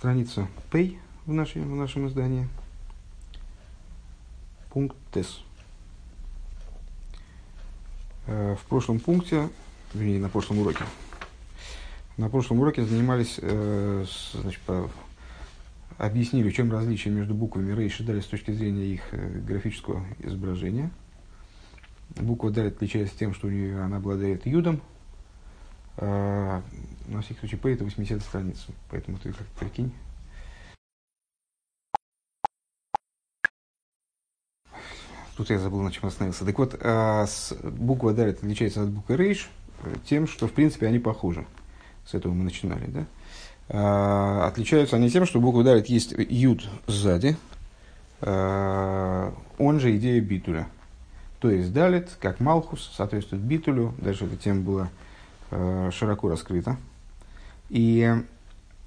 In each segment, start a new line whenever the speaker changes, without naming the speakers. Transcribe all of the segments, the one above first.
страница Пей в, нашей, в нашем издании. Пункт ТЭС. Э, в прошлом пункте, вернее, на прошлом уроке, на прошлом уроке занимались, э, значит, по, объяснили, в чем различие между буквами Рейш и Далит с точки зрения их э, графического изображения. Буква Далит отличается тем, что у нее она обладает юдом, на всякий случай, П это 80 страница, поэтому ты как прикинь. Тут я забыл, на чем остановился. Так вот, буква Далит отличается от буквы Рейш тем, что, в принципе, они похожи. С этого мы начинали, да? А, отличаются они тем, что буква Далит есть юд сзади, а, он же идея битуля. То есть Далит, как Малхус, соответствует битулю. Дальше эта тема была а, широко раскрыта. И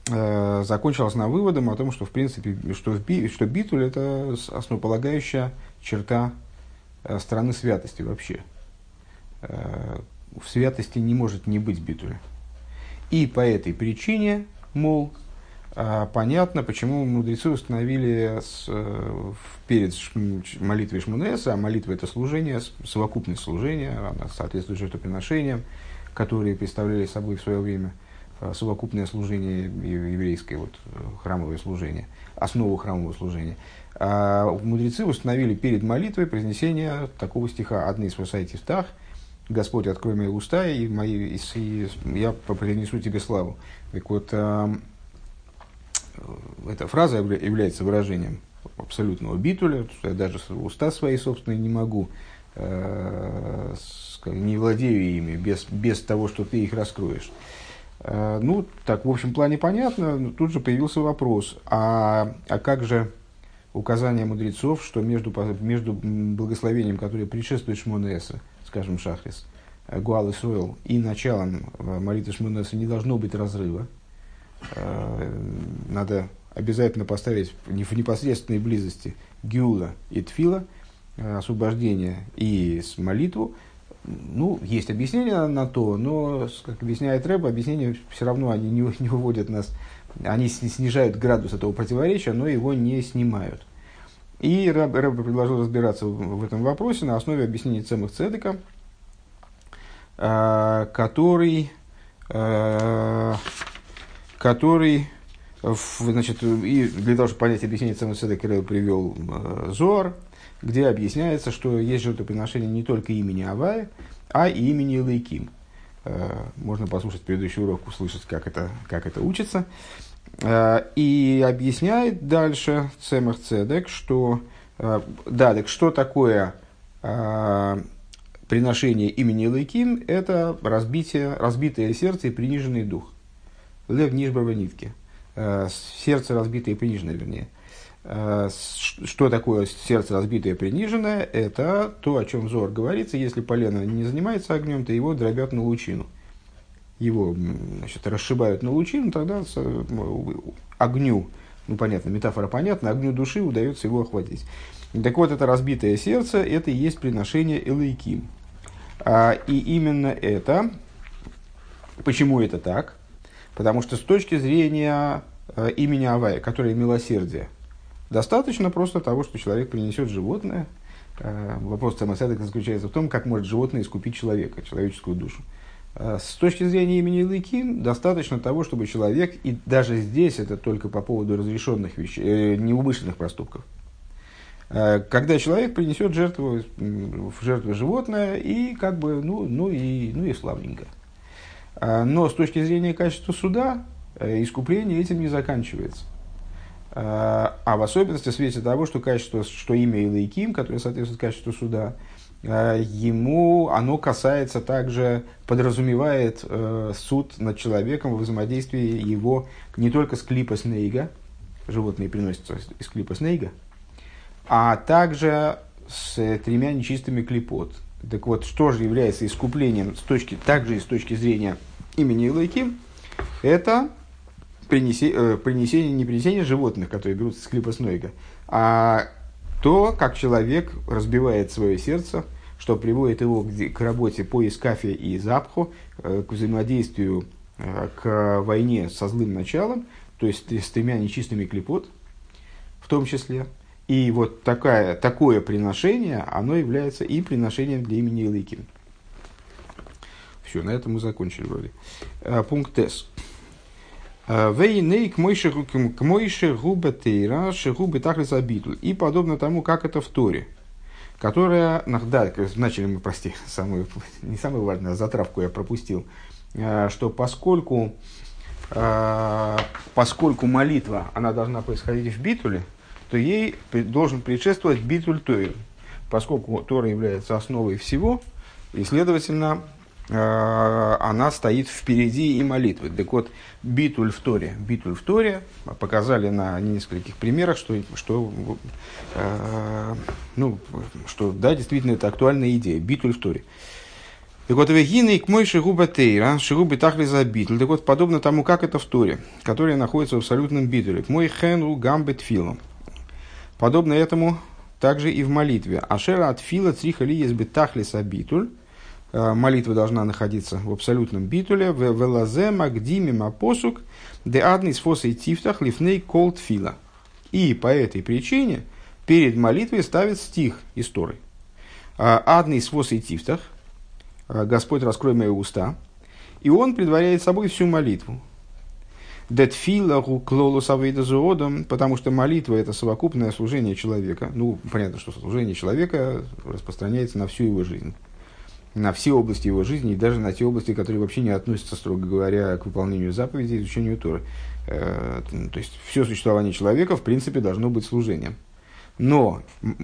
э, закончилась на выводом о том, что в принципе, что, в би, что битуль это основополагающая черта э, страны святости вообще. Э, в святости не может не быть битуля. И по этой причине, мол, понятно, почему мудрецы установили с, э, перед молитвой Шмунеса, а молитва это служение, совокупное служение, она соответствует жертвоприношениям, которые представляли собой в свое время э, совокупное служение еврейское, вот, э, храмовое служение, основу храмового служения. А мудрецы установили перед молитвой произнесение такого стиха «Одни из высайтифтах», Господь, открой мои уста, и, мои, и, и я принесу тебе славу. Так вот, э, эта фраза является выражением абсолютного битуля, что я даже уста свои собственные не могу, э, не владею ими без, без того, что ты их раскроешь. Э, ну, так, в общем плане понятно, но тут же появился вопрос, а, а как же указание мудрецов, что между, между благословением, которое предшествует Шмонеса, скажем, Шахрис, э, Гуал и Суэл, и началом молитвы Шмунеса не должно быть разрыва. Надо обязательно поставить в непосредственной близости Гиула и Тфила, освобождение и молитву. Ну, есть объяснение на то, но, как объясняет Рэб, объяснения все равно они не, не выводят нас, они снижают градус этого противоречия, но его не снимают. И Рэб, Рэб предложил разбираться в, этом вопросе на основе объяснений Цемах Цедека, э, который, э, который значит, и для того, чтобы понять объяснение Цемах Цедека, Рэб привел э, Зор, где объясняется, что есть жертвоприношение не только имени Авая, а и имени Лейким. Э, можно послушать предыдущий урок, услышать, как это, как это учится. Э, и объясняет дальше Цемах Цедек, что э, да, так что такое приношение имени Лейким? Это разбитие, разбитое сердце и приниженный дух. Лев Нишбава нитки. Сердце разбитое и приниженное, вернее. Что такое сердце разбитое приниженное? Это то, о чем Зор говорится. Если полено не занимается огнем, то его дробят на лучину его значит, расшибают на лучину, тогда огню, ну понятно, метафора понятна, огню души удается его охватить. Так вот, это разбитое сердце, это и есть приношение Элейким. А, и именно это, почему это так? Потому что с точки зрения э, имени Авая, которое милосердие, достаточно просто того, что человек принесет животное. Э, вопрос самосадок заключается в том, как может животное искупить человека, человеческую душу. Э, с точки зрения имени Лыкин, достаточно того, чтобы человек, и даже здесь это только по поводу разрешенных вещей, э, неумышленных проступков, когда человек принесет жертву, в жертву животное, и как бы, ну, ну, и, ну и славненько. Но с точки зрения качества суда, искупление этим не заканчивается. А в особенности в свете того, что качество, что имя Илайким, которое соответствует качеству суда, Э, ему оно касается также, подразумевает э, суд над человеком в взаимодействии его не только с клипа снейга, животные приносятся из клипа снейга, а также с тремя нечистыми клипот. Так вот, что же является искуплением с точки, также и с точки зрения имени Илайки, это э, принесение, не принесение животных, которые берутся с клипа снейга, а то, как человек разбивает свое сердце, что приводит его к, работе по Искафе и Запху, э, к взаимодействию, э, к войне со злым началом, то есть с тремя нечистыми клепот, в том числе. И вот такая, такое приношение, оно является и приношением для имени Илыким. Все, на этом мы закончили вроде. Пункт С. Вейней к мойше губе тейра, шегубе тахлис обитуль. И подобно тому, как это в Торе. Которая, да, начали мы, прости, самую, не самую важную, затравку я пропустил, а, что поскольку, поскольку молитва, она должна происходить в битуле, то ей должен предшествовать битуль Тойр, поскольку Тора является основой всего, и, следовательно, Э, она стоит впереди и молитвы. Так вот, битуль в Торе, битуль в Торе показали на нескольких примерах, что, что, э, ну, что да, действительно, это актуальная идея, битуль в Торе. Так вот, вегины к мой шигуба тейра, шигуби тахли за битуль. Так вот, подобно тому, как это в Торе, которая находится в абсолютном битуле. К мой хену гамбет филом. Подобно этому также и в молитве. Ашера от фила црихали есть бетахли битуль Э, молитва должна находиться в абсолютном битуле, в велазе магдиме мапосук, де адный сфос и тифтах лифней колд фила. И по этой причине перед молитвой ставит стих истории. Э, адный сфос и тифтах, э, Господь, раскрой мои уста, и он предваряет собой всю молитву. Детфилаху клолус авейдазуодом, потому что молитва – это совокупное служение человека. Ну, понятно, что служение человека распространяется на всю его жизнь на все области его жизни и даже на те области, которые вообще не относятся, строго говоря, к выполнению заповедей и изучению Торы. Э, то есть все существование человека, в принципе, должно быть служением. Но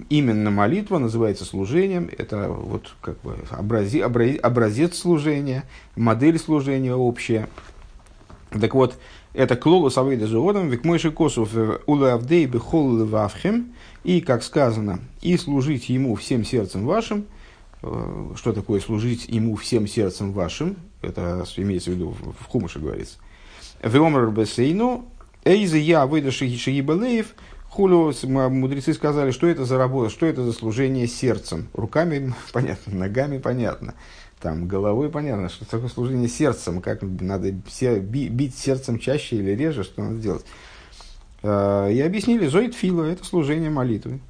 именно молитва называется служением, это вот как бы образи, образец, образец служения, модель служения общая. Так вот, это клолус авейда животом, век мойши косов улавдей бехол вавхем, и, как сказано, и служить ему всем сердцем вашим – Э, что такое служить ему всем сердцем вашим, это имеется в виду в Хумыше говорится. Веомер бесейну, эйза я выдаши шигибалеев, хулю, мудрецы сказали, что это за работа, что это за служение сердцем. Руками понятно, ногами понятно, там головой понятно, что такое служение сердцем, как надо бить сердцем чаще или реже, что надо делать. Э, и объяснили, зоид фила, это служение молитвы.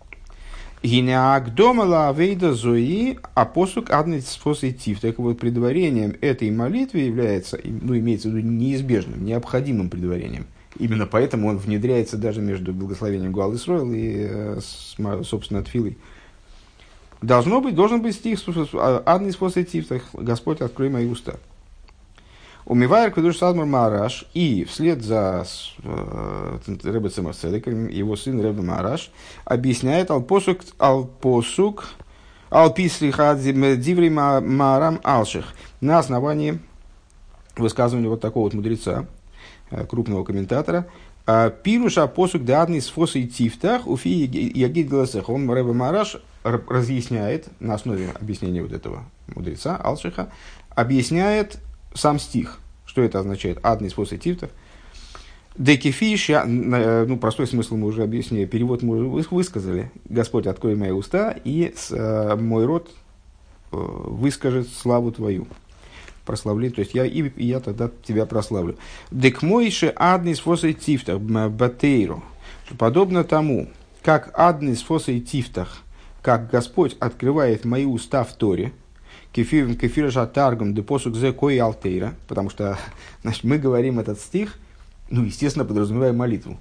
Гинеагдомала авейда зои, а посук аднецфоситив. Так вот, предварением этой молитвы является, ну, имеется в виду неизбежным, необходимым предварением. Именно поэтому он внедряется даже между благословением Гуал Исроил и, э, собственно, Тфилой. Должно быть, должен быть стих «Адный способ Господь, открой мои уста». Умивайр Кведуш Садмар Мараш и вслед за э, Рэбе Цемарцедеком, его сын Рэбе Мараш, объясняет Алпосук, Алпосук, Алпислиха Диври Марам Алших на основании высказывания вот такого вот мудреца, э, крупного комментатора, «А Пируша посук дадный с фосой тифтах уфи ягид гласех. Он Рэбе Мараш разъясняет на основе объяснения вот этого мудреца Алшиха, объясняет сам стих. Что это означает? Адный способ тифтов. Декифиш, ну, простой смысл мы уже объяснили, перевод мы уже высказали. Господь, открой мои уста, и э, мой род э, выскажет славу твою. Прославление, то есть я, и, я тогда тебя прославлю. Дек мойше адный способ тифтах, батейру. Подобно тому, как адный способ тифтах, как Господь открывает мои уста в Торе, кефир кефир жатаргум де посук зе кой алтейра, потому что значит, мы говорим этот стих, ну, естественно, подразумевая молитву.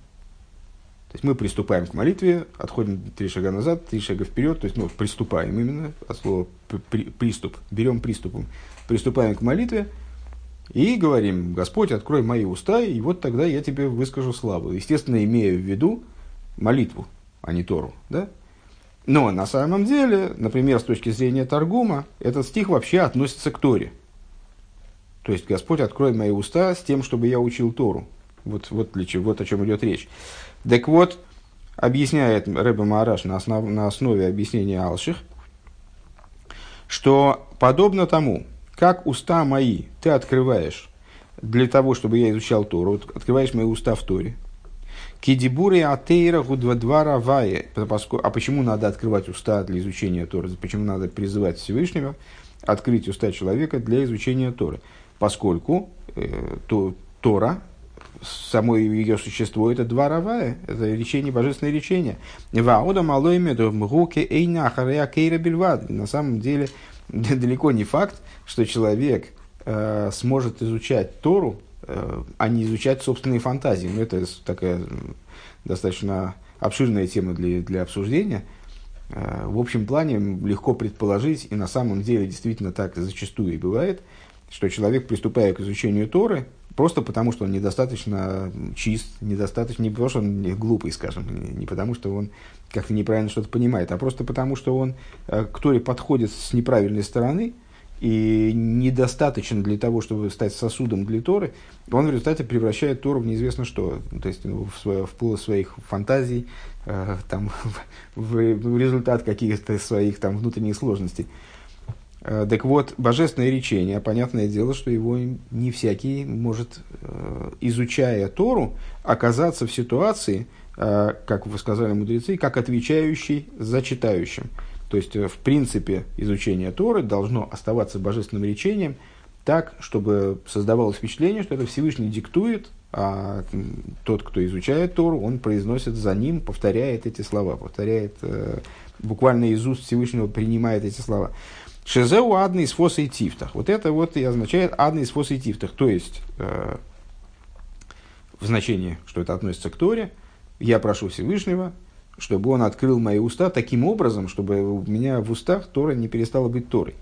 То есть мы приступаем к молитве, отходим три шага назад, три шага вперед, то есть ну, приступаем именно от слова при, приступ, берем приступом, приступаем к молитве и говорим, Господь, открой мои уста, и вот тогда я тебе выскажу славу. Естественно, имея в виду молитву, а не Тору. Да? Но на самом деле, например, с точки зрения Таргума, этот стих вообще относится к Торе. То есть Господь открой мои уста с тем, чтобы я учил Тору. Вот, вот, для чего, вот о чем идет речь. Так вот, объясняет Рэбе Маараш на, основ, на основе объяснения Алших, что подобно тому, как уста мои ты открываешь для того, чтобы я изучал Тору, открываешь мои уста в Торе, Кидибури атеира гудвадвара вае. А почему надо открывать уста для изучения Торы? Почему надо призывать Всевышнего открыть уста человека для изучения Торы? Поскольку э, то, Тора, само ее существо это два равая, это речение, божественное речение. Ваода малой мгуке эйна харея кейра бельвад. На самом деле далеко не факт, что человек э, сможет изучать Тору, а не изучать собственные фантазии. Ну, это такая достаточно обширная тема для, для обсуждения. Э, в общем плане легко предположить, и на самом деле действительно так зачастую и бывает, что человек, приступая к изучению Торы, просто потому, что он недостаточно чист, недостаточно, не потому, что он глупый, скажем, не потому, что он как-то неправильно что-то понимает, а просто потому, что он э, к Торе подходит с неправильной стороны и недостаточно для того, чтобы стать сосудом для Торы, он в результате превращает Тору в неизвестно что, то есть ну, в, свое, в плод своих фантазий, э, там, в, в результат каких-то своих там, внутренних сложностей. Э, так вот, божественное речение, понятное дело, что его не всякий может, э, изучая Тору, оказаться в ситуации, э, как вы сказали мудрецы, как отвечающий за читающим. То есть, в принципе, изучение Торы должно оставаться божественным речением так, чтобы создавалось впечатление, что это Всевышний диктует, а тот, кто изучает Тору, он произносит за ним, повторяет эти слова, повторяет, буквально из уст Всевышнего принимает эти слова. Шезеу адный из фос и тифтах. Вот это вот и означает адный из фос и тифтах. То есть, э, в значении, что это относится к Торе, я прошу Всевышнего, чтобы он открыл мои уста таким образом, чтобы у меня в устах Тора не перестала быть Торой.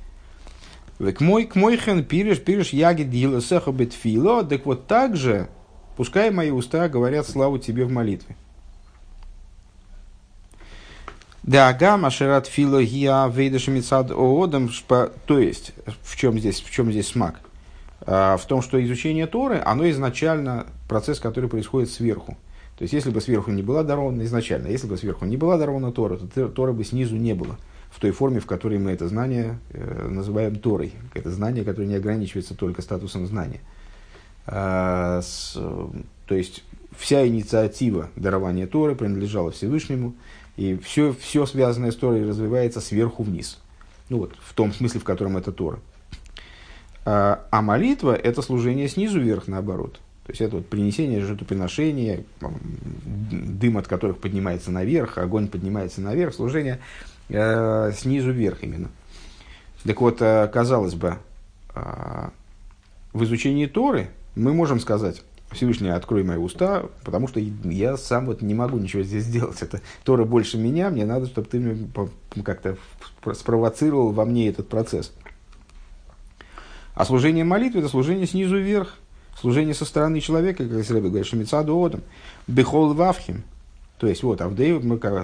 К мой, к мой хен пириш, пириш яги дила сеха бетфило, так вот так же, пускай мои уста говорят славу тебе в молитве. Да, гамма шерат фило гиа вейдаши мицад оодам. То есть, в чем здесь, в чем здесь смак? А, в том, что изучение Торы, оно изначально процесс, который происходит сверху. То есть, если бы сверху не была дарована изначально, если бы сверху не была дарована Тора, то Тора бы снизу не было. В той форме, в которой мы это знание э, называем Торой. Это знание, которое не ограничивается только статусом знания. А, с, то есть, вся инициатива дарования Торы принадлежала Всевышнему. И все, все связанное с Торой развивается сверху вниз. Ну вот, в том смысле, в котором это Тора. А, а молитва – это служение снизу вверх, наоборот. То есть, это вот принесение жертвоприношения, дым от которых поднимается наверх, огонь поднимается наверх, служение э, снизу вверх именно. Так вот, э, казалось бы, э, в изучении Торы мы можем сказать, Всевышний, открой мои уста, потому что я сам вот не могу ничего здесь сделать. Это Тора больше меня, мне надо, чтобы ты как-то спровоцировал во мне этот процесс. А служение молитвы – это служение снизу вверх, служение со стороны человека, как Исраиль говорит, Шамицаду Одам, Бехол Вавхим. То есть, вот, Авдей,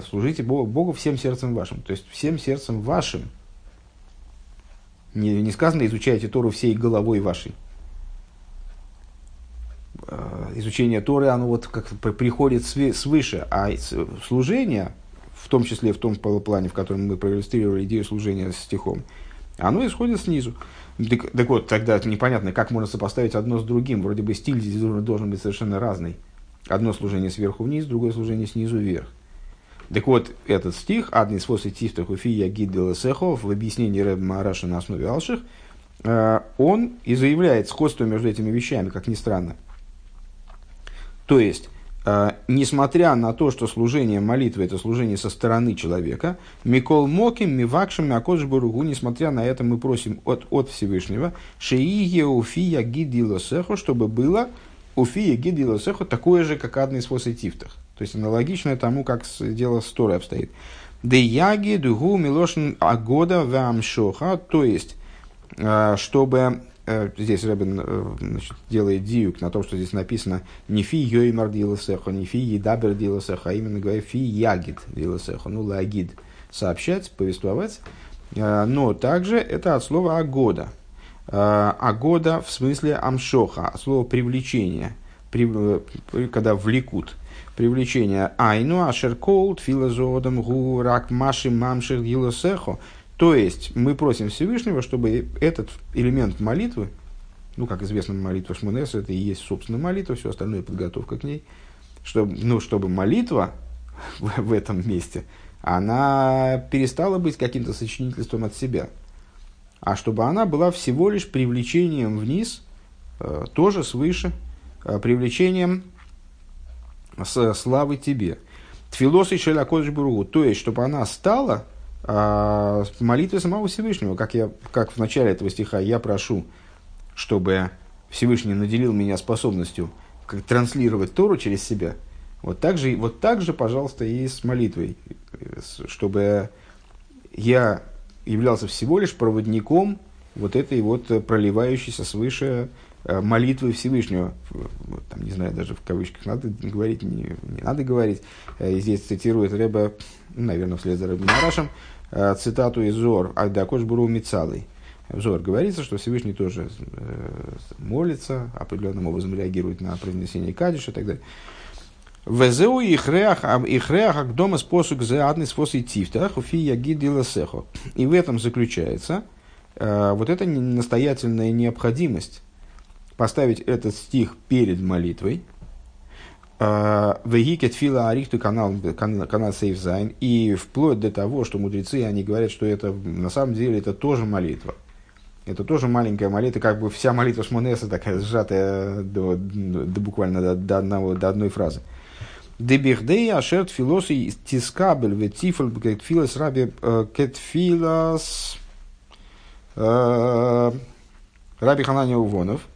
служите Богу, Богу всем сердцем вашим. То есть, всем сердцем вашим. Не, не сказано, изучайте Тору всей головой вашей. Э, изучение Торы, оно вот как приходит свыше, а служение, в том числе в том плане, в котором мы проиллюстрировали идею служения стихом, оно исходит снизу. Так, так вот, тогда непонятно, как можно сопоставить одно с другим. Вроде бы стиль здесь должен быть совершенно разный. Одно служение сверху вниз, другое служение снизу вверх. Так вот, этот стих, «Адный свос и тифтах уфия гидделесехов» в объяснении Рэб Мараша на основе Алших, э, он и заявляет сходство между этими вещами, как ни странно. То есть, несмотря на то, что служение молитвы – это служение со стороны человека, Микол Моким, Мивакшим, Мякодж Баругу, несмотря на это, мы просим от, от Всевышнего, Шеие Уфия Гидилосехо, чтобы было Уфия Гидилосехо такое же, как одни из тифтах. То есть, аналогично тому, как дело с Торой обстоит. Деяги Дугу Милошин Агода Вамшоха, то есть, э, чтобы Э, здесь Рэббин э, значит, делает диюк на том, что здесь написано не фи йоймар диласехо, не фи едабер диласехо, а именно говоря фи ягид диласехо, ну лагид, сообщать, повествовать. Э, но также это от слова агода. Агода в смысле амшоха, от слова привлечение, когда влекут. Привлечение айну ашерколд филозодом гу рак маши мамших диласехо, то есть мы просим Всевышнего, чтобы этот элемент молитвы, ну, как известно, молитва Шмунеса, это и есть, собственно, молитва, все остальное подготовка к ней, чтобы, ну, чтобы молитва в, в этом месте, она перестала быть каким-то сочинительством от себя, а чтобы она была всего лишь привлечением вниз, э, тоже свыше, э, привлечением славы тебе. Тфилос и Шелякодж Буругу, то есть, чтобы она стала а, молитвой самого Всевышнего, как, я, как в начале этого стиха я прошу, чтобы Всевышний наделил меня способностью как, транслировать Тору через себя, вот так, же, вот так же, пожалуйста, и с молитвой, чтобы я являлся всего лишь проводником вот этой вот проливающейся свыше Э, молитвы Всевышнего, там, не знаю, даже в кавычках надо говорить, не, не надо говорить. Э, здесь цитирует Рэба, наверное, вслед за Рэбом Нарашем, э, цитату из Зор, «Агдакош Буру Мицалый». В Зор говорится, что Всевышний тоже молится, определенным образом реагирует на произнесение Кадиша и так далее. Везеу ихреах их дома способ за адный способ тифтах уфи ягид И в этом заключается вот эта настоятельная необходимость поставить этот стих перед молитвой. Вегикет фила арихту канал, канал Сейфзайн. И вплоть до того, что мудрецы, они говорят, что это на самом деле это тоже молитва. Это тоже маленькая молитва, как бы вся молитва Шмонеса такая сжатая до, до буквально до, до, одного, до одной фразы. Дебихдей ашерт филоси тискабель ветифл кетфилас раби э, кетфилас э, раби Ханани Увонов –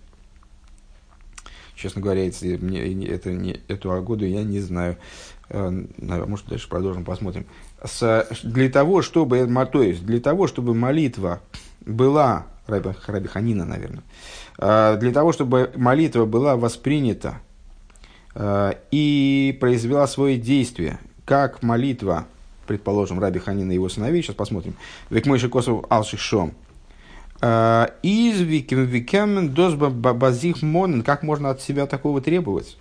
Честно говоря, это, мне, это, не, эту году я не знаю. Э, может, дальше продолжим, посмотрим. С, для того, чтобы, то есть, для того, чтобы молитва была, Раби, Раби Ханина, наверное, э, для того, чтобы молитва была воспринята э, и произвела свое действие, как молитва, предположим, Раби Ханина и его сыновей, сейчас посмотрим, Век Косов Алшишом, Э, из викемен дозба базих монен. Как можно от себя такого требовать?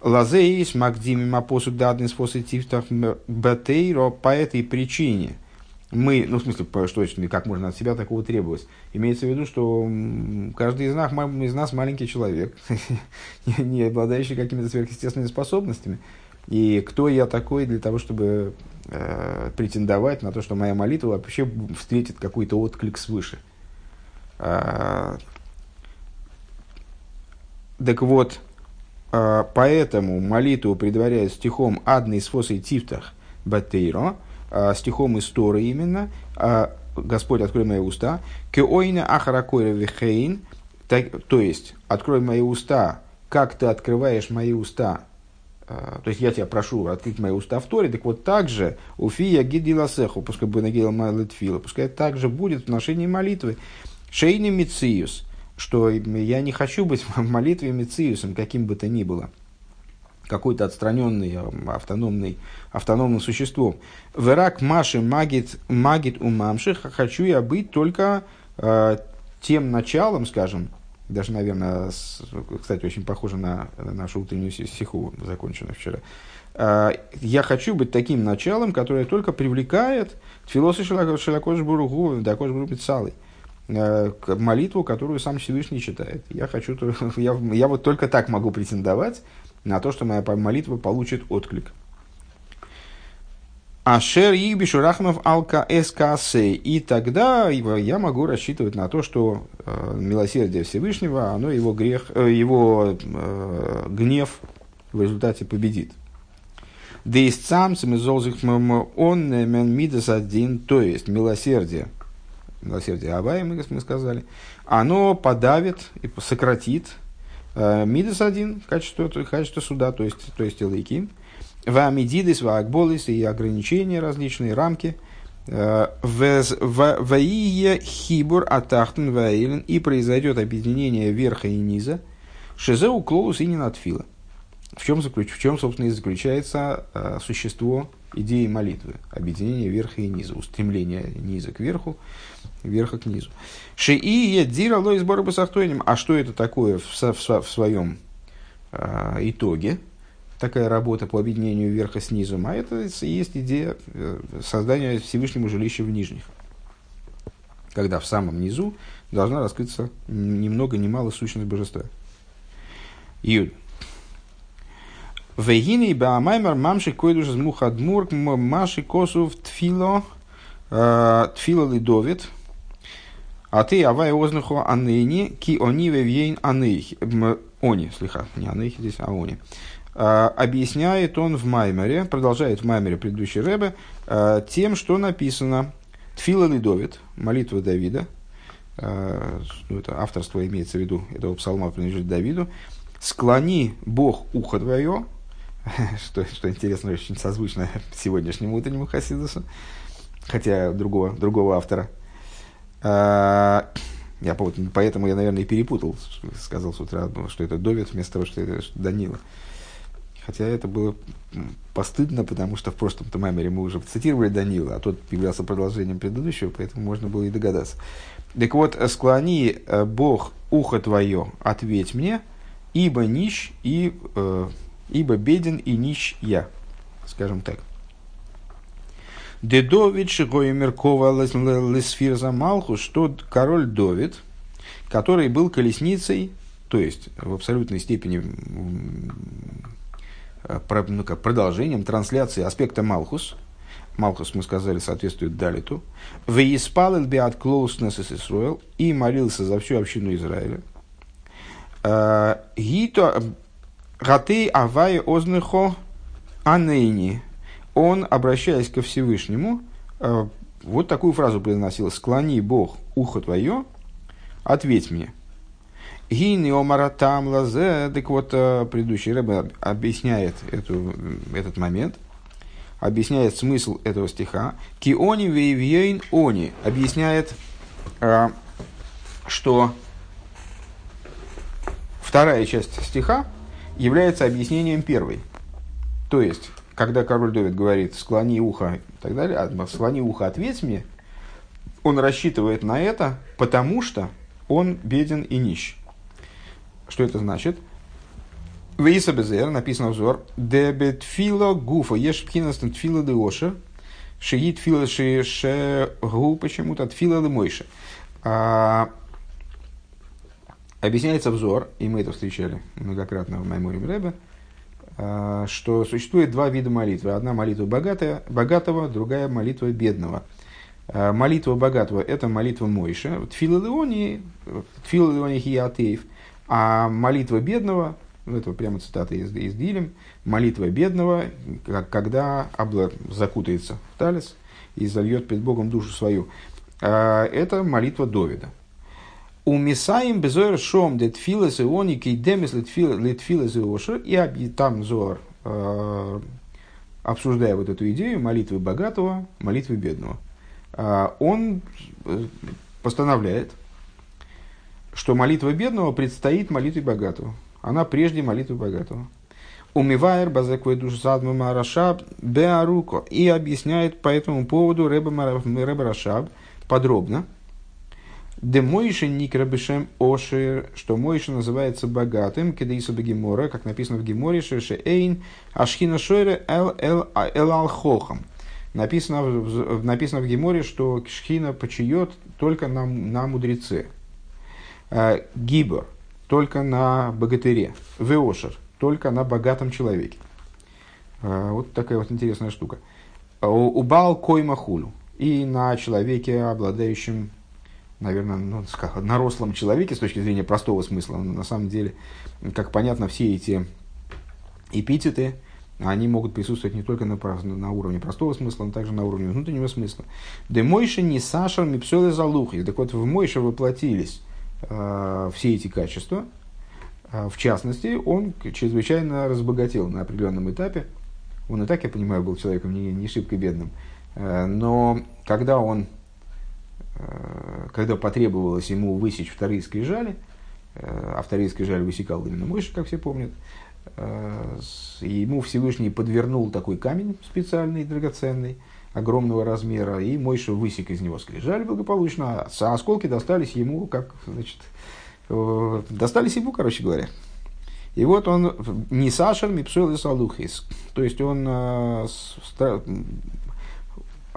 Лазеис магдими мапосу дадный способ тифтах бетейро по этой причине. Мы, ну, в смысле, что как можно от себя такого требовать? Имеется в виду, что каждый из нас, из нас маленький человек, не обладающий какими-то сверхъестественными способностями. И кто я такой для того, чтобы э, претендовать на то, что моя молитва вообще встретит какой-то отклик свыше? А, так вот, а, поэтому молитву предваряет стихом «Адный сфосой тифтах батейро», а, стихом из Торы именно, «Господь, открой мои уста», «Кеойна ахаракойра вихейн», то есть, «Открой мои уста, как ты открываешь мои уста? То есть я тебя прошу открыть мои уста в Торе, так вот так же у фия гидиласеху, пускай бы нагидал майлетфила, пускай так же будет в отношении молитвы. Шейни Мициус, что я не хочу быть в молитве Мициусом, каким бы то ни было какой-то отстраненный, автономный, автономным существом. Верак Маши Магит, магит Умамших, хочу я быть только э, тем началом, скажем, даже, наверное, с, кстати, очень похоже на, на нашу утреннюю стиху, законченную вчера. Э, я хочу быть таким началом, которое только привлекает философ Шелакош Буругу, Дакош Буру Салой Э, молитву, которую сам Всевышний читает. Я, хочу, я, я вот только так могу претендовать на то, что моя молитва получит отклик. Ашер Игбишу Рахмов Алка СКС. И тогда я могу рассчитывать на то, что э, милосердие Всевышнего, оно его, грех, э, его э, гнев в результате победит. Да и сам он мидас один, то есть милосердие – милосердие Авая, мы, мы сказали, оно подавит и сократит э, Мидас один, качество, качество суда, то есть, то есть Элейким, Вамидидис, Ваагболис и ограничения различные, рамки, э, Ваие Хибур Атахтен Ваилен, и произойдет объединение верха и низа, Шизеу Клоус и Нинатфила. В чем, заключ, в чем, собственно, и заключается э, существо идеи молитвы, объединение верха и низа, устремление низа к верху, верха к низу. Шии дира лой сбора басахтойним. А что это такое в, в, в своем э, итоге? Такая работа по объединению верха с низом. А это есть идея э, создания Всевышнему жилища в нижних. Когда в самом низу должна раскрыться ни много ни мало сущность божества. Юд. Вегины баамаймер мамши койдуш из мухадмур маши косов тфило э, тфило лидовит а ты авай ознаху аныни ки они вевьейн аных. Они, слегка, не Анехи здесь, а Они. А, объясняет он в Маймере, продолжает в Маймере предыдущий Рэбе, а, тем, что написано Тфила Лидовит, молитва Давида, а, ну, это авторство имеется в виду, этого псалма принадлежит Давиду, «Склони Бог ухо твое», что, что интересно, очень созвучно сегодняшнему утреннему Хасидусу, хотя другого, другого автора. Я, поэтому я, наверное, и перепутал, сказал с утра, что это Довид вместо того, что это Данила. Хотя это было постыдно, потому что в прошлом-то мы уже цитировали Данила, а тот являлся продолжением предыдущего, поэтому можно было и догадаться. Так вот, склони э, Бог ухо твое, ответь мне, ибо нищ и э, ибо беден и нищ я, скажем так. Дедовид Шигоемеркова Лесфир Замалху, что король Довид, который был колесницей, то есть в абсолютной степени Э, ну, как продолжением трансляции аспекта Малхус. Малхус, мы сказали, соответствует Далиту. Веиспалил биат клоуснес Исруэл и молился за всю общину Израиля. Э, Гито гатей авай ознехо анейни. Он, обращаясь ко Всевышнему, э, вот такую фразу произносил. «Склони Бог ухо твое, ответь мне». Гини омаратам лазе, так вот, э, предыдущий рэб объясняет эту, этот момент, объясняет смысл этого стиха. Киони вейвьейн они, объясняет, э, что вторая часть стиха является объяснением первой. То есть, когда король Давид говорит «склони ухо» и так далее, а, «склони ухо, ответь мне», он рассчитывает на это, потому что он беден и нищ. Что это значит? Вейса Безер, написано взор, дебет фила гуфа, ешь пхинастен тфила де ошер, шиит фила ше гу почему-то тфила де мойша. А, объясняется взор, и мы это встречали многократно в Майморе а, что существует два вида молитвы. Одна молитва богатая, богатого, другая молитва бедного. А, молитва богатого – это молитва Мойша. Тфила Леони, Тфила Леони Хиатеев – а молитва бедного, это прямо цитата из, из Дилем, молитва бедного, когда Абла закутается в талис и зальет перед Богом душу свою, а, это молитва Довида. У Мисаим безойр шом де тфилес и они кейдемис литфилес и там Зор, а, обсуждая вот эту идею молитвы богатого, молитвы бедного, а, он э, постановляет, что молитва бедного предстоит молитве богатого. Она прежде молитвы богатого. Умивайр базеквой душ задмама рашаб беаруко. И объясняет по этому поводу Рэба Рашаб подробно. Де Мойши Никрабешем Ошир, что Мойши называется богатым, кедейса Бегемора, как написано в Геморе, Шеше Эйн, Ашхина Шойре Эл Эл Эл Алхохам. Написано, написано в Геморе, что Шхина почает только на, на мудреце. Гибор только на богатыре. Веошер только на богатом человеке. Вот такая вот интересная штука. Убал койма хулю. И на человеке, обладающем, наверное, ну, на рослом человеке с точки зрения простого смысла. Но на самом деле, как понятно, все эти эпитеты, они могут присутствовать не только на, на уровне простого смысла, но также на уровне внутреннего смысла. Да Мойша не Сашар Мипсолы Залухи. Так вот, в Мойше воплотились Э, все эти качества. Э, в частности, он чрезвычайно разбогател на определенном этапе. Он и так, я понимаю, был человеком не, не шибко бедным. Э, но когда он, когда потребовалось ему высечь вторые скрижали, а вторые скрижали высекал именно Мойша, как все помнят, ему Всевышний подвернул такой камень специальный, драгоценный, огромного размера, и Мойша высек из него скрижаль благополучно, а осколки достались ему, как, значит, э, достались ему, короче говоря. И вот он не Сашер Мипсуэл и Салухис. То есть он э,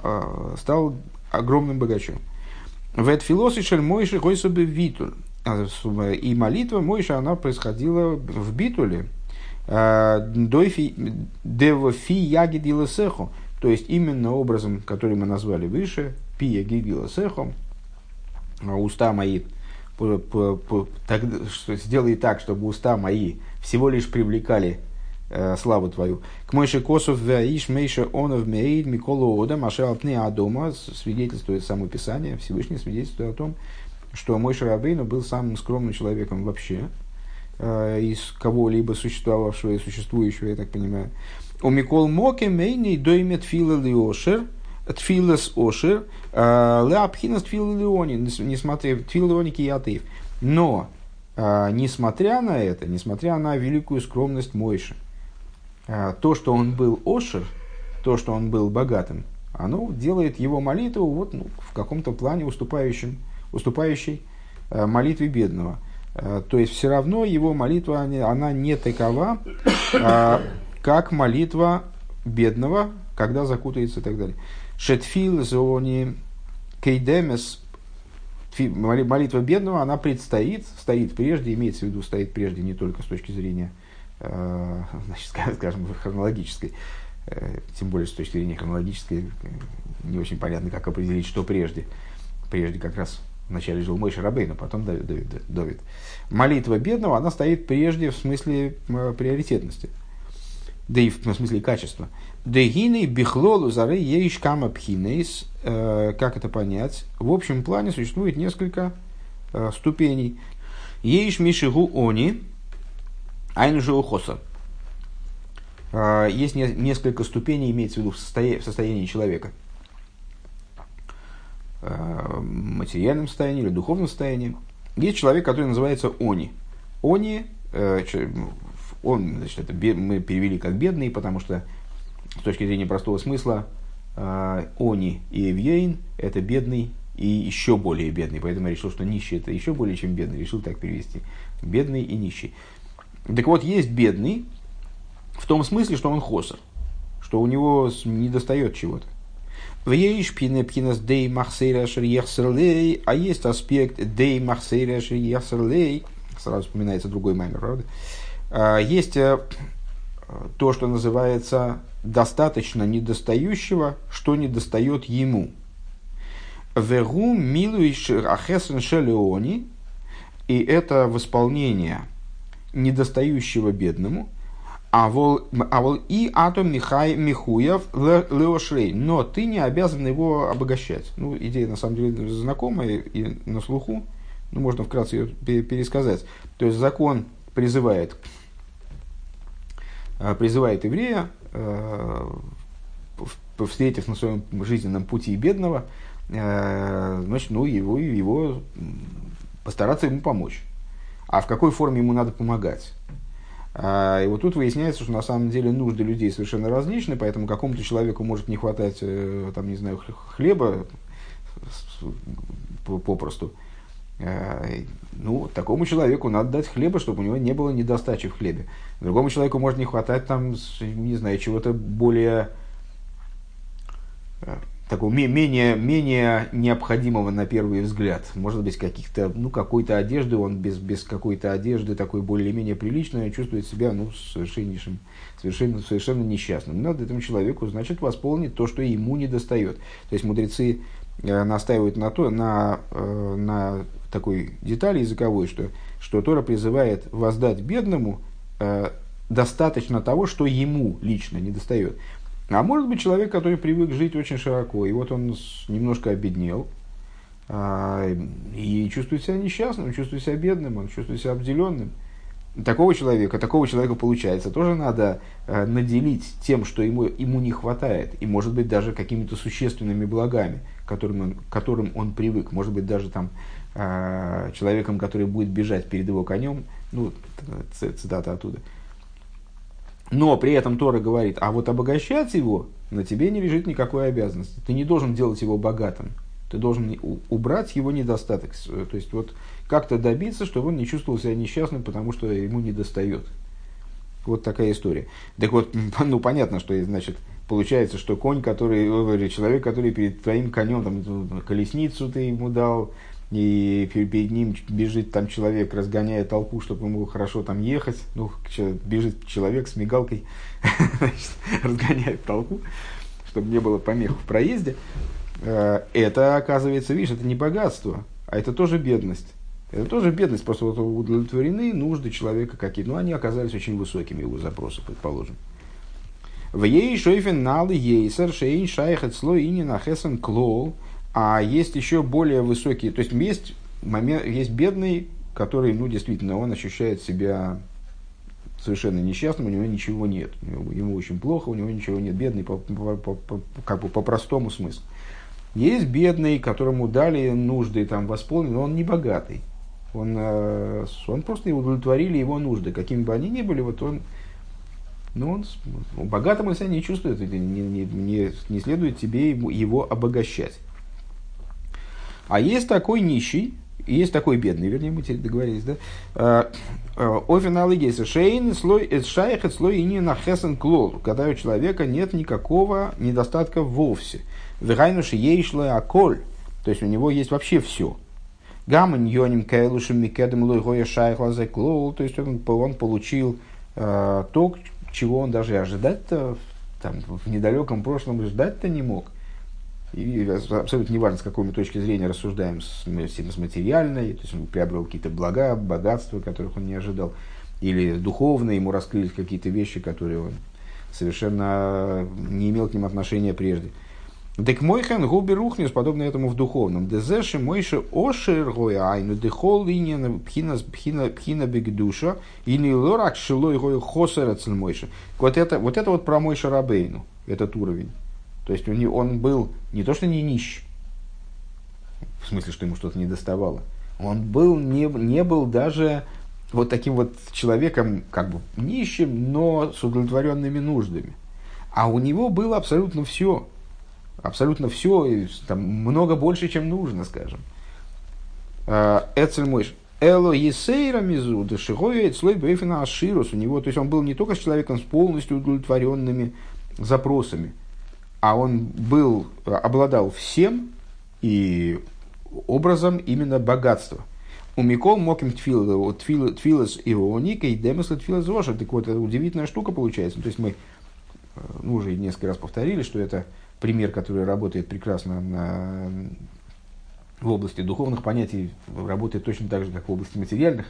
э, стал огромным богачом. В Эдфилосишель Мойши Хойсубе Витуль. И молитва Мойша, она происходила в Битуле. Дойфи Девофи Ягид Илесеху то есть именно образом, который мы назвали выше, пия гигила сехом, уста мои что сделай так, чтобы уста мои всего лишь привлекали славу твою. К Мойше Косов Ваиш Мейша Онов Мейд Миколу Ода Маша Алтне Адома свидетельствует само Писание, Всевышний свидетельствует о том, что Мойша Рабейну был самым скромным человеком вообще, э, из кого-либо существовавшего и существующего, я так понимаю. У Микол Моке Мейни Доймет Фила Лиошер – Тфилас Ошер, э, Леапхинас Тфил Леони, несмотря Тфил Леони Киятыев. Но, э, несмотря на это, несмотря на великую скромность Мойши, э, то, что он был Ошер, то, что он был богатым, оно делает его молитву вот, ну, в каком-то плане уступающим, уступающей молитве бедного. То есть все равно его молитва, она не такова, как молитва бедного, когда закутается и так далее. Шетфил зони кейдемес молитва бедного, она предстоит, стоит прежде, имеется в виду, стоит прежде не только с точки зрения, э, значит, скажем, хронологической, э, тем более с точки зрения хронологической, э, не очень понятно, как определить, что прежде. Прежде как раз вначале жил Мой Шарабейн, а потом Давид, Давид. Молитва бедного, она стоит прежде в смысле приоритетности, да и в смысле качества. Дегины бихлолу зары еиш кама пхинейс. Э, как это понять? В общем плане существует несколько э, ступеней. Еиш мишигу они, ухоса. Э, есть несколько ступеней, имеется в виду в состоянии человека. В материальном состоянии или духовном состоянии. Есть человек, который называется они. Они, он, значит, это мы перевели как бедный, потому что с точки зрения простого смысла, э, они и Эвьейн – это бедный и еще более бедный. Поэтому я решил, что нищий – это еще более, чем бедный. Решил так перевести. Бедный и нищий. Так вот, есть бедный в том смысле, что он хосер, что у него не достает чего-то. А есть аспект дей махсейра шерьехсерлей. Сразу вспоминается другой маймер, правда? А, есть э, то, что называется достаточно недостающего, что недостает ему. Вегу милуиш ахесен шелеони, и это восполнение недостающего бедному, а вол, а вол и атом михай михуев леошрей, но ты не обязан его обогащать. Ну, идея на самом деле знакомая и на слуху, ну, можно вкратце ее пересказать. То есть закон призывает Э, призывает еврея, э, встретив на своем жизненном пути бедного, э, значит, ну, его, его постараться ему помочь. А в какой форме ему надо помогать? И вот тут выясняется, что на самом деле нужды людей совершенно различны, поэтому какому-то человеку может не хватать, там, не знаю, хлеба попросту. Ну, такому человеку надо дать хлеба, чтобы у него не было недостачи в хлебе. Другому человеку может не хватать там, не знаю, чего-то более э, такого менее, менее необходимого на первый взгляд. Может быть, каких-то, ну, какой-то одежды, он без, без какой-то одежды такой более-менее приличной чувствует себя, ну, совершеннейшим, совершенно, совершенно несчастным. Надо этому человеку, значит, восполнить то, что ему не достает. То есть, мудрецы э, настаивают на, то, на, э, на такой детали языковой, что, что Тора призывает воздать бедному Э, достаточно того, что ему лично не достает. А может быть человек, который привык жить очень широко, и вот он немножко обеднел, а, и чувствует себя несчастным, чувствует себя бедным, он чувствует себя обделенным. Такого человека, такого человека получается, тоже надо э, наделить тем, что ему, ему не хватает, и может быть даже какими-то существенными благами, которым он, которым он привык, может быть даже там э, человеком, который будет бежать перед его конем, ну, цитата оттуда. Но при этом Тора говорит, а вот обогащать его на тебе не лежит никакой обязанности. Ты не должен делать его богатым. Ты должен убрать его недостаток. То есть вот как-то добиться, чтобы он не чувствовал себя несчастным, потому что ему не достает. Вот такая история. Так вот, ну понятно, что значит, получается, что конь, который, человек, который перед твоим конем, там, колесницу ты ему дал, и перед ним бежит там человек, разгоняя толпу, чтобы ему хорошо там ехать. Ну, бежит человек с мигалкой, разгоняет толпу, чтобы не было помех в проезде. Э, это, оказывается, видишь, это не богатство, а это тоже бедность. Это тоже бедность, просто вот удовлетворены нужды человека какие-то. Но они оказались очень высокими, его запросы, предположим. В ей шойфен налы ейсер шейн шайхет слой ини нахесен клол. А есть еще более высокие, то есть есть, момент, есть бедный, который, ну, действительно, он ощущает себя совершенно несчастным, у него ничего нет. Ему очень плохо, у него ничего нет. Бедный по, по, по, по, как бы по простому смыслу. Есть бедный, которому дали нужды там восполнены, но он не богатый. Он, э, он просто удовлетворили его нужды, какими бы они ни были, вот он, ну, он богатым он себя не чувствует, не, не, не, не следует тебе его обогащать. А есть такой нищий, есть такой бедный, вернее, мы теперь договорились, да? А, а, Офинал Гейса Шейн слой э, шайхет слой и не на хесен клол, когда у человека нет никакого недостатка вовсе. Вегайнуши ей шло аколь, то есть у него есть вообще все. Гаман йоним кайлушем микедем лой гоя шайхла за клол, то есть он, он получил э, то, чего он даже ожидать-то там, в недалеком прошлом ждать-то не мог и абсолютно неважно, с какой мы точки зрения рассуждаем, с, с материальной, то есть он приобрел какие-то блага, богатства, которых он не ожидал, или духовно ему раскрылись какие-то вещи, которые он совершенно не имел к ним отношения прежде. Так мой хан губи рухнес, подобно этому в духовном. Дезеши мойши ошер айну дехол линия пхина пхина пхина бигдуша и не лорак шилой гой хосер мойши. Вот это вот это вот про мой шарабейну, этот уровень. То есть он, он был не то что не нищ, в смысле, что ему что-то не доставало, он был, не, не был даже вот таким вот человеком, как бы нищим, но с удовлетворенными нуждами. А у него было абсолютно все. Абсолютно все, там, много больше, чем нужно, скажем. А, Эцель мой Эло Есейра Мизу, Дашигоя, Слой Бейфина Аширус. У него, то есть он был не только с человеком с полностью удовлетворенными запросами, а он был, обладал всем и образом именно богатства. У Микол моким тфилас ионика и демысла тфилас роша. Так вот, это удивительная штука получается. То есть мы э, ну, уже несколько раз повторили, что это пример, который работает прекрасно на, в области духовных понятий, работает точно так же, как в области материальных.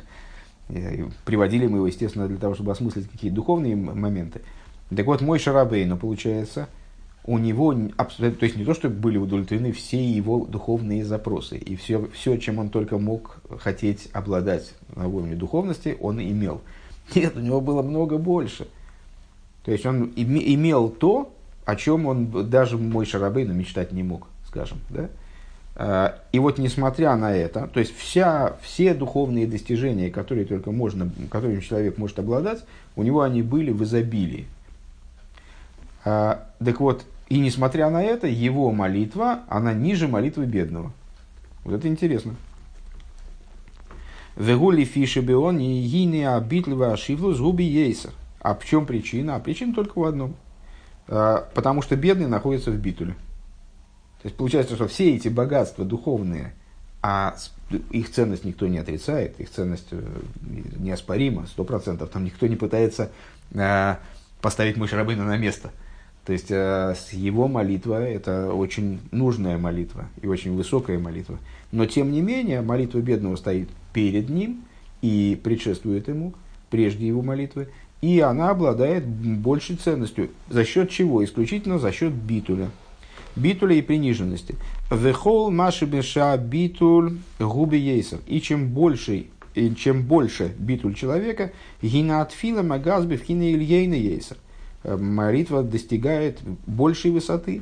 И приводили мы его, естественно, для того, чтобы осмыслить какие-то духовные моменты. Так вот, мой Шарабейну, получается, у него, то есть не то, что были удовлетворены все его духовные запросы, и все, все, чем он только мог хотеть обладать на уровне духовности, он имел. Нет, у него было много больше. То есть он имел то, о чем он даже мой Шарабейну мечтать не мог, скажем. Да? А, и вот несмотря на это, то есть вся, все духовные достижения, которые только можно, которыми человек может обладать, у него они были в изобилии. А, так вот, и несмотря на это, его молитва, она ниже молитвы бедного. Вот это интересно. Вегули фиши бион и гини абитлива ашивлу згуби ейсер. А в чем причина? А причина только в одном. А, потому что бедный находится в битуле. То есть получается, что все эти богатства духовные, а их ценность никто не отрицает, их ценность э, неоспорима, сто процентов. Там никто не пытается а, поставить мышь рабына на место – то есть э, его молитва – это очень нужная молитва и очень высокая молитва. Но тем не менее, молитва бедного стоит перед ним и предшествует ему, прежде его молитвы, и она обладает большей ценностью. За счет чего? Исключительно за счет битуля. Битуля и приниженности. Вехол маши беша битуль губи ейсер. И чем больше, и чем больше битуль человека, гина отфила магазби в хина ильейна ейсер молитва достигает большей высоты.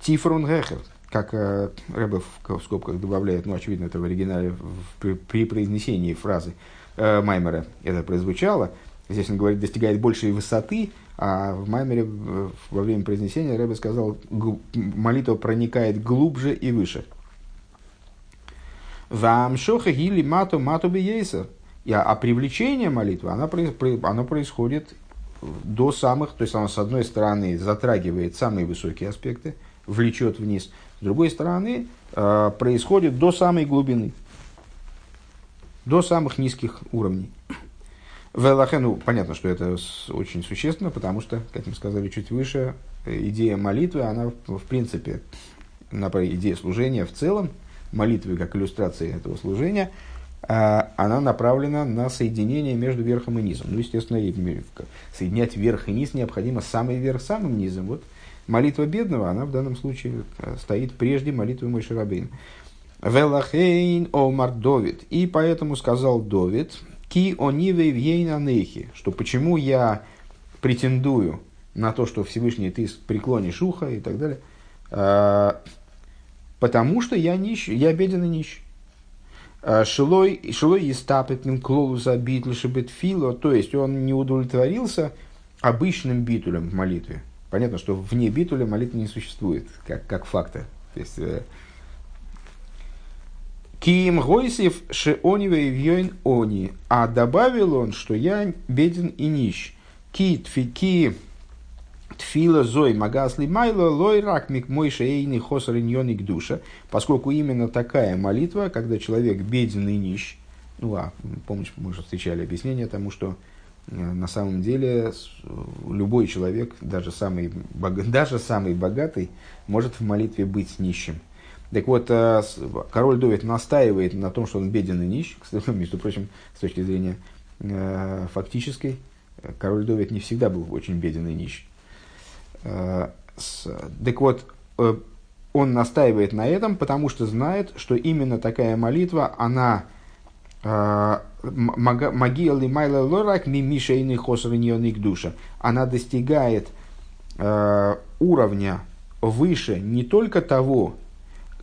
Тифрон Гехер, как э, Рэбе в скобках добавляет, ну, очевидно, это в оригинале при, произнесении фразы э, Маймера это прозвучало. Здесь он говорит, достигает большей высоты, а в Маймере во время произнесения Рэбе сказал, молитва проникает глубже и выше. Вам шоха гили мату мату бейсер. А привлечение молитвы, она, оно происходит до самых, то есть она с одной стороны затрагивает самые высокие аспекты, влечет вниз, с другой стороны э, происходит до самой глубины, до самых низких уровней. В ну, понятно, что это очень существенно, потому что, как мы сказали чуть выше, идея молитвы, она в принципе, идея служения в целом, молитвы как иллюстрации этого служения, она направлена на соединение между верхом и низом. Ну, естественно, соединять верх и низ необходимо самый верх самым низом. Вот молитва бедного, она в данном случае э, стоит прежде молитвы Мойши Рабейн. Велахейн омар Довид. И поэтому сказал Довид, ки онивей вейна нехи, что почему я претендую на то, что Всевышний ты преклонишь ухо и так далее, а, потому что я нищ, я беден и нищ. А, шилой, истапет клоуса битл фило, то есть он не удовлетворился обычным битулем в молитве. Понятно, что вне битуля молитвы не существует, как, как факта. То есть, э, Киим Гойсев Шеонивей Вьойн Они. А добавил он, что я беден и нищ. Ки тфики тфила зой магасли майло лой рак мик мой шейный хосар к душа. Поскольку именно такая молитва, когда человек беден и нищ, ну а помнишь, мы уже встречали объяснение тому, что э, на самом деле любой человек, даже самый, даже самый богатый, может в молитве быть нищим. Так вот, э, король Довид настаивает на том, что он беден и нищ. Кстати, между прочим, с точки зрения э, фактической, король Довид не всегда был очень беден и нищ. Э, так вот, он настаивает на этом, потому что знает, что именно такая молитва, она магиал и майла лорак мимишейный хосовиньоник душа, она достигает уровня выше не только того,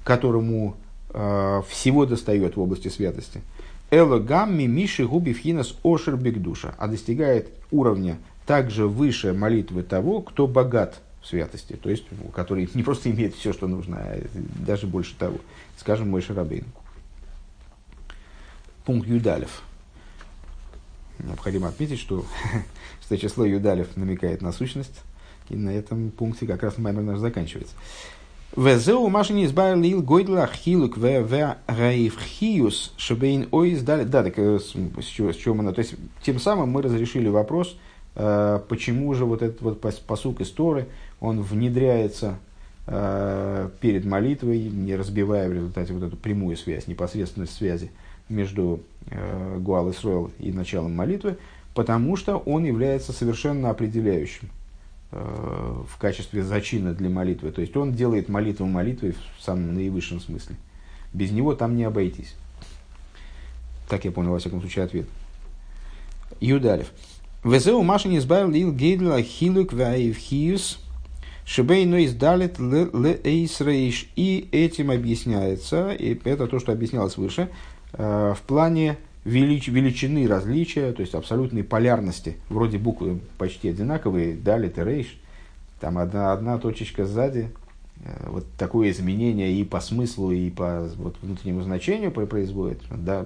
которому э, всего достает в области святости. Эло гамми миши губи фхинас ошер душа, а достигает уровня также выше молитвы того, кто богат в святости, то есть который не просто имеет все, что нужно, а даже больше того. Скажем, мой Шарабейн. Пункт Юдалев. Необходимо отметить, что, что число Юдалев намекает на сущность, и на этом пункте как раз Маймер наш заканчивается. Везеу машини избавил ил гойдла хилук в в раив хиус шебейн ойз дали. Да, так с, чего, с чего мы... То есть, тем самым мы разрешили вопрос, э, почему же вот этот вот посук из Торы, он внедряется э, перед молитвой, не разбивая в результате вот эту прямую связь, непосредственность связи между э, Гуал и и началом молитвы, потому что он является совершенно определяющим в качестве зачина для молитвы. То есть он делает молитву молитвой в самом наивысшем смысле. Без него там не обойтись. Так я понял, во всяком случае, ответ. Юдалев. Везеу Маша не избавил лил гейдла хилук ваевхиус шибейно издалит ле эйсрейш. И этим объясняется, и это то, что объяснялось выше, э, в плане велич, величины различия, то есть абсолютной полярности. Вроде буквы почти одинаковые, далит и рейш. Там одна, одна точечка сзади. Э, вот такое изменение и по смыслу, и по вот, внутреннему значению производит. Да.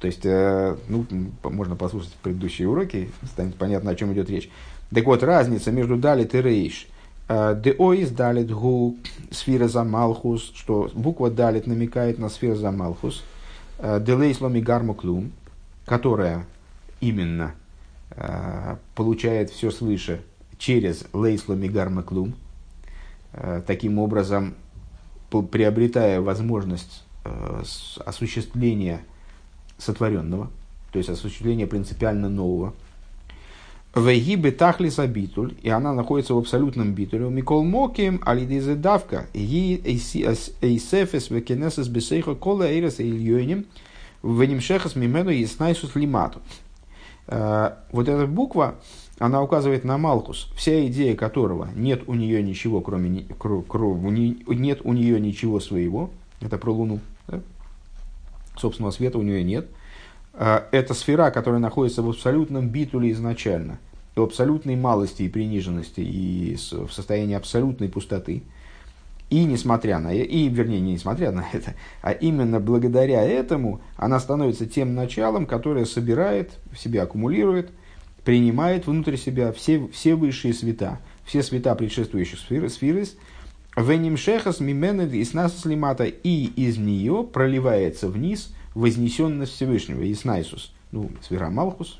То есть, э, ну, можно послушать предыдущие уроки, станет понятно, о чем идет речь. Так вот, разница между далит и рейш. Э, Деоис далит гу сфера за малхус, что буква далит намекает на сфера за малхус – Э, Делейсломи гармуклум, которая именно э, получает все свыше через лейсломи гармуклум, э, таким образом приобретая возможность осуществления сотворенного, то есть осуществления принципиально нового – Вегибы тахлиса битуль, и она находится в абсолютном битуле. Микол моким алидизе давка. Ги эйсефес векенесес бесейха кола эйрес ильёним. Венимшехас мимену еснайсус лимату. Э, вот эта буква, она указывает на Малкус, вся идея которого нет у нее ничего, кроме кро, кро, нет у нее ничего своего. Это про Луну. Да? Собственного света у нее нет. Э, это сфера, которая находится в абсолютном битуле изначально в абсолютной малости и приниженности, и в состоянии абсолютной пустоты. И несмотря на и вернее, не несмотря на это, а именно благодаря этому она становится тем началом, которое собирает, в себя аккумулирует, принимает внутрь себя все, все высшие света, все света предшествующих сферы, сферы Венимшехас мименед и слимата, и из нее проливается вниз вознесенность Всевышнего, Иснайсус, ну, сфера Малхус,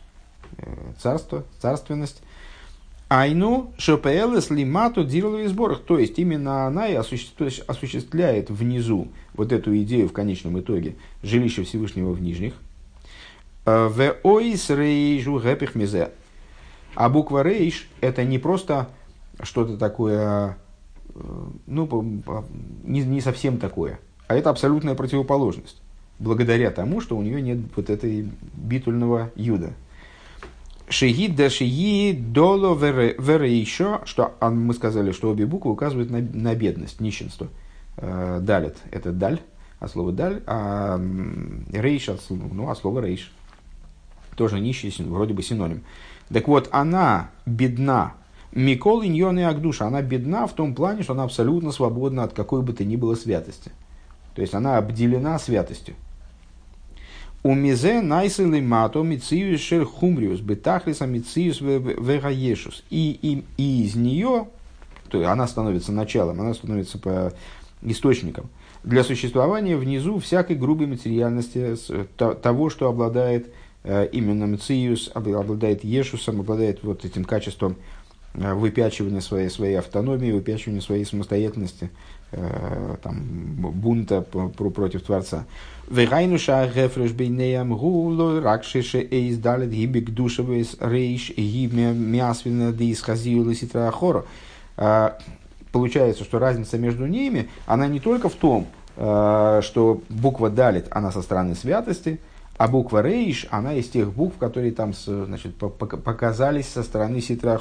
Э, царство, царственность. Айну шопелес лимату дироловых сборах. То есть именно она и осуществляет внизу вот эту идею в конечном итоге жилища Всевышнего в нижних. В оис рейжу гэпих мизе. А буква рейш это не просто что-то такое, э, ну, не совсем такое, а это абсолютная противоположность. Благодаря тому, что у нее нет вот этой битульного юда, Шиги да шиги доло вере еще, что мы сказали, что обе буквы указывают на, на бедность, нищенство. Э, далит – это даль, а слово даль, а рейш, ну, а слово рейш. Тоже нищий, вроде бы синоним. Так вот, она бедна, Микол иньон и Агдуша, она бедна в том плане, что она абсолютно свободна от какой бы то ни было святости. То есть она обделена святостью. У мизе найсели мато мициус шер хумриус бетахлиса мициус вегаешус. И, и, и из нее, то есть она становится началом, она становится по источником для существования внизу всякой грубой материальности, того, что обладает э, именно Мциус, обладает Ешусом, обладает вот этим качеством э, выпячивания своей, своей автономии, выпячивания своей самостоятельности, э, там, бунта против Творца. Вегайну шагефреш бейнеям гуло ракшише эйс далит гибик душевес рейш гиб мясвина дис хазиула ситра ахора. А, получается, что разница между ними, она не только в том, а, что буква далит, она со стороны святости, а буква рейш, она из тех букв, которые там значит, показались со стороны ситра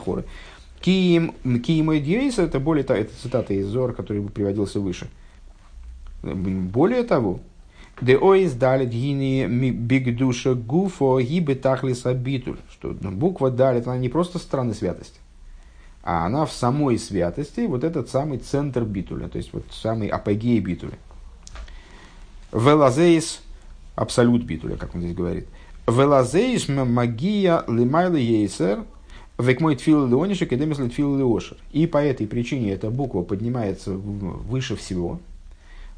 Киим и Дьейс, это более это цитата из Зор, который приводился выше. Более того, Де оис далит гини бигдуша гуфо гибе тахлиса битуль. Что буква далит, она не просто страны святости, а она в самой святости, вот этот самый центр битуля, то есть вот самый апогей битуля. Велазеис, абсолют битуля, как он здесь говорит. Велазеис магия лимайла ейсер, век мой тфил леонишек, и демис тфил леошер. И по этой причине эта буква поднимается выше всего,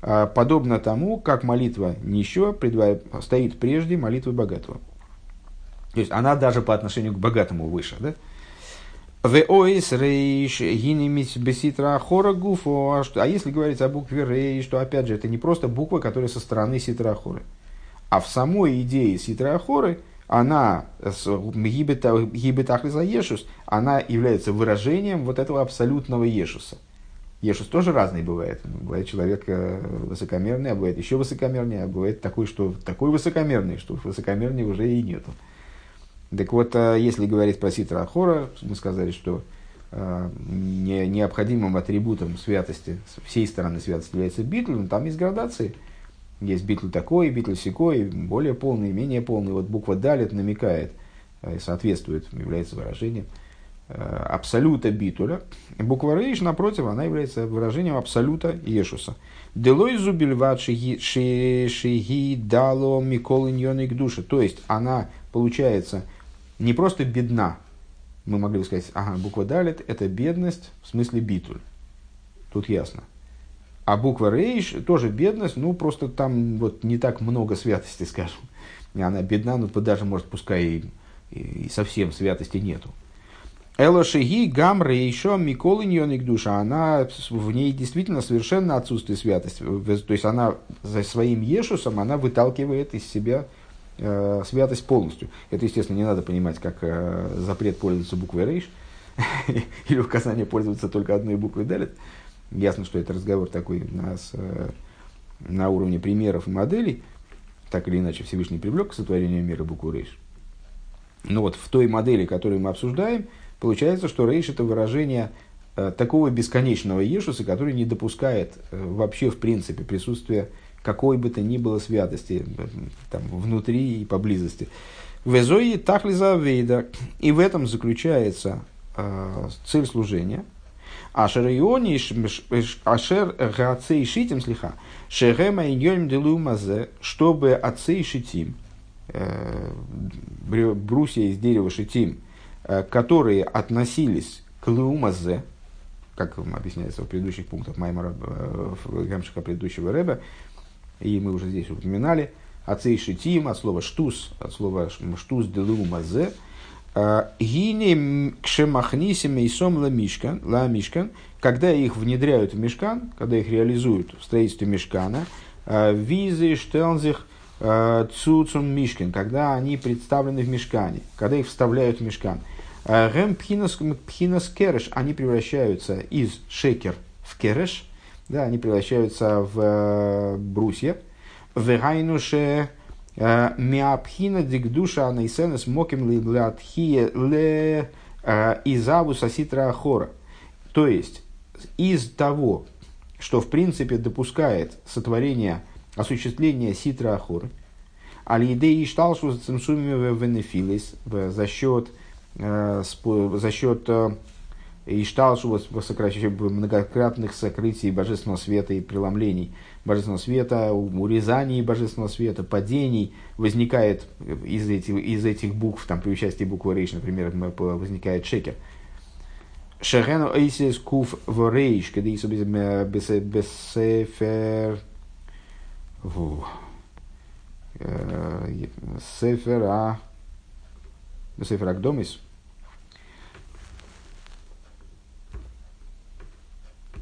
а, подобно тому, как молитва нищего стоит прежде молитвы богатого. То есть она даже по отношению к богатому выше. Да? А если говорить о букве рей, что опять же это не просто буква, которая со стороны ситра хоры, а в самой идее ситра хоры она гибетахлиза ешус, она является выражением вот этого абсолютного ешуса. Ешус тоже разный бывает. Бывает человек э, высокомерный, а бывает еще высокомернее, а бывает такой, что такой высокомерный, что высокомернее уже и нету. Так вот, э, если говорить про Ситра Ахора, мы сказали, что э, не, необходимым атрибутом святости, всей стороны святости является битл, но там есть градации. Есть битл такой, битл секой, более полный, менее полный. Вот буква Далит намекает, соответствует, является выражением – Э, абсолюта битуля. Буква рейш, напротив, она является выражением абсолюта Ешуса. Делой зубильват шиги дало микол к душе. То есть она получается не просто бедна. Мы могли бы сказать, ага, буква далит это бедность в смысле битуль. Тут ясно. А буква рейш тоже бедность, ну просто там вот не так много святости, скажем. Она бедна, но даже может пускай и, и совсем святости нету. Элошиги гамры еще Миколы Ньоник душа, она в ней действительно совершенно отсутствие святости. То есть она за своим Ешусом она выталкивает из себя э, святость полностью. Это, естественно, не надо понимать как э, запрет пользоваться буквой Рейш или указание пользоваться только одной буквой Далит. Ясно, что это разговор такой на, э, на уровне примеров и моделей. Так или иначе, Всевышний привлек к сотворению мира букву Рейш. Но вот в той модели, которую мы обсуждаем, Получается, что рейш это выражение э, такого бесконечного Ешуса, который не допускает э, вообще в принципе присутствия какой бы то ни было святости там, внутри и поблизости. Везои тахлиза вейда. И в этом заключается э, цель служения. Ашер иони ашер гацей шитим слиха. Шерема иньем делу мазе, чтобы отцей шитим, брусья из дерева шитим, Э, которые относились к Леумазе, как объясняется в предыдущих пунктах Маймара, э, в Гамшиха предыдущего Рэба, и мы уже здесь упоминали, Ацей Шитим, от слова штус, от слова штус де Леумазе, Гини кшемахнисим и ла мишкан, ла мишкан, когда их внедряют в мешкан, когда их реализуют в строительстве мешкана, визы штелзих цуцум мишкан, когда они представлены в мешкане, когда их вставляют в мешкан. Гэм пхинас кереш, они превращаются из шекер в кереш, да, они превращаются в брусья. Вегайнуше Миапхина дигдуша анайсенес моким латхие ле изаву саситра ахора. То есть, из того, что в принципе допускает сотворение, осуществление ситра ахоры, алидеи шталшу цимсумими венефилис за счет, за счет и шталшу многократных сокрытий божественного света и преломлений божественного света, урезаний божественного света, падений возникает из этих, из этих букв, там при участии буквы рейш, например, возникает шекер. Шехену эйсис куф в рейш, когда есть бесефер сефер а бесефер агдомис,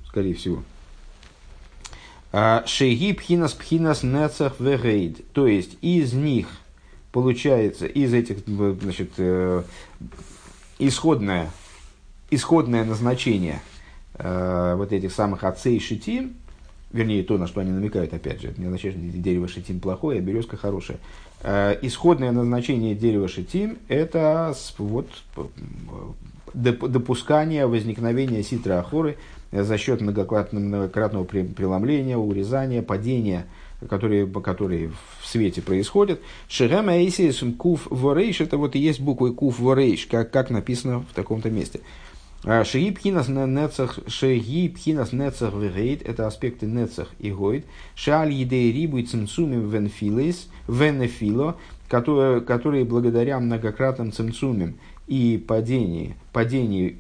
скорее всего. А, Шеги пхинас пхинас нецах вегейд. То есть из них получается, из этих, значит, э, исходное, исходное назначение э, вот этих самых отцей шитим, вернее, то, на что они намекают, опять же, не означает, что дерево шитим плохое, а березка хорошая. Э, исходное назначение дерева шитим – это вот, допускание возникновения ситра ахоры – за счет многократного преломления, урезания, падения, которые, которые в свете происходят. Шерема эйсис куф ворейш, это вот и есть буквы куф ворейш, как, как написано в таком-то месте. А, шеги пхинас нецах, шеги пхинас нецах вегейт, это аспекты нецах и гойд. Шаль едей рибу и цимцумим венфилес, венефило, которые, которые благодаря многократным цимцумим и падению, падению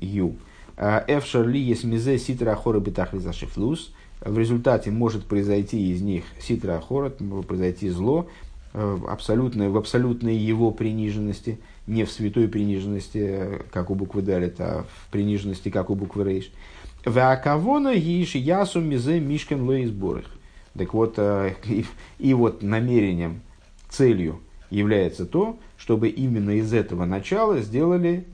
Эфшер ли есть мизе ситра ахора бетахли зашифлус. В результате может произойти из них ситра ахора, произойти зло, э, абсолютной, в абсолютной его приниженности, не в святой приниженности, как у буквы Далит, а в приниженности, как у буквы Рейш. Веакавона еш ясу мизе мишкен лоизборых. Так вот, э, и, и вот намерением, целью является то, чтобы именно из этого начала сделали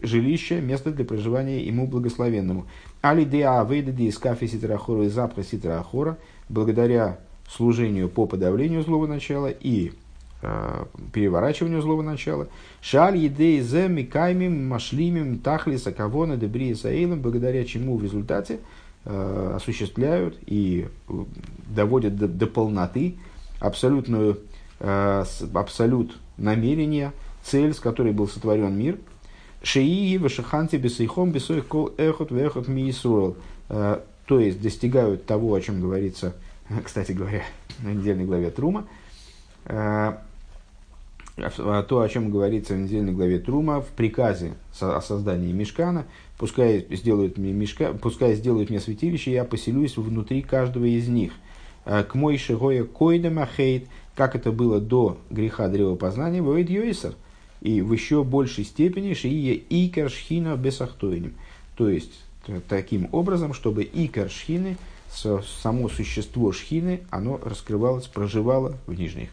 жилище, место для проживания ему благословенному. Али деа вейдади из кафе ситрахора и запха ситрахора, благодаря служению по подавлению злого начала и э, переворачиванию злого начала. Шаль едей зе микаймим машлимим тахлиса кавона дебри саилом, благодаря чему в результате э, осуществляют и доводят до, до полноты абсолютную Э, абсолют намерения, цель, с которой был сотворен мир. Шеии вешаханти бесейхом бесоих кол эхот вехот миисруэл. Э, то есть достигают того, о чем говорится, кстати говоря, на недельной главе Трума. Э, то, о чем говорится в недельной главе Трума, в приказе о создании мешкана, пускай сделают мне, мешка, пускай сделают мне святилище, я поселюсь внутри каждого из них. К мой шигоя койда махейт – как это было до греха древопознания, бывает Йойсер, и в еще большей степени шиие икер шхина бесахтойним. То есть, таким образом, чтобы икер шхины, само существо шхины, оно раскрывалось, проживало в нижних.